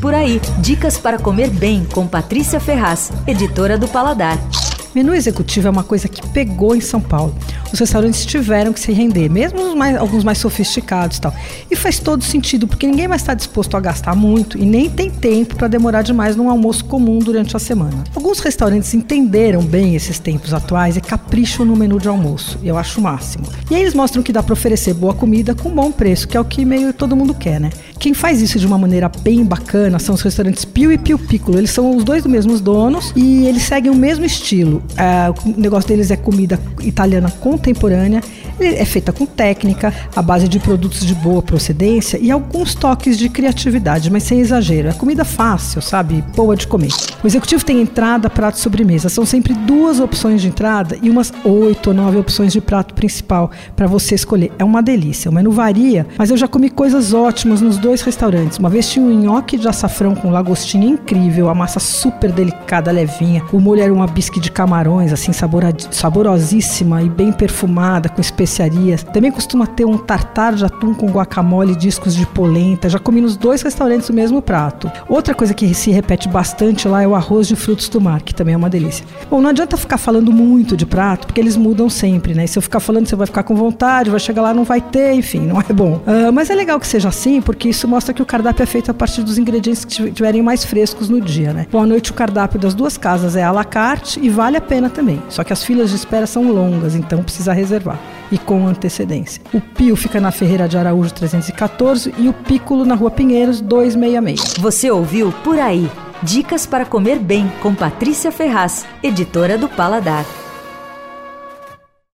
Por aí, dicas para comer bem com Patrícia Ferraz, editora do Paladar. Menu executivo é uma coisa que pegou em São Paulo. Os restaurantes tiveram que se render, mesmo mais, alguns mais sofisticados e tal. E faz todo sentido, porque ninguém mais está disposto a gastar muito e nem tem tempo para demorar demais num almoço comum durante a semana. Alguns restaurantes entenderam bem esses tempos atuais e capricham no menu de almoço. Eu acho o máximo. E aí eles mostram que dá para oferecer boa comida com bom preço, que é o que meio todo mundo quer, né? Quem faz isso de uma maneira bem bacana são os restaurantes Pio e Pio Piccolo. Eles são os dois dos mesmos donos e eles seguem o mesmo estilo. É, o negócio deles é comida italiana contemporânea é feita com técnica, à base de produtos de boa procedência e alguns toques de criatividade, mas sem exagero. É comida fácil, sabe? Boa de comer. O executivo tem entrada, prato e sobremesa. São sempre duas opções de entrada e umas oito ou nove opções de prato principal para você escolher. É uma delícia. O menu varia, mas eu já comi coisas ótimas nos dois restaurantes. Uma vez tinha um nhoque de açafrão com lagostinha incrível, a massa super delicada, levinha. O molho era uma bisque de camarões, assim, saborosíssima e bem perfumada, com especiarias especiarias. Também costuma ter um tartar de atum com guacamole e discos de polenta. Já comi nos dois restaurantes o mesmo prato. Outra coisa que se repete bastante lá é o arroz de frutos do mar, que também é uma delícia. Bom, não adianta ficar falando muito de prato, porque eles mudam sempre, né? E se eu ficar falando, você vai ficar com vontade, vai chegar lá, não vai ter, enfim, não é bom. Uh, mas é legal que seja assim, porque isso mostra que o cardápio é feito a partir dos ingredientes que estiverem mais frescos no dia, né? Bom, à noite o cardápio das duas casas é à la carte e vale a pena também. Só que as filas de espera são longas, então precisa reservar e com antecedência. O Pio fica na Ferreira de Araújo 314 e o Pícolo na Rua Pinheiros 266. Você ouviu Por Aí. Dicas para comer bem com Patrícia Ferraz, editora do Paladar.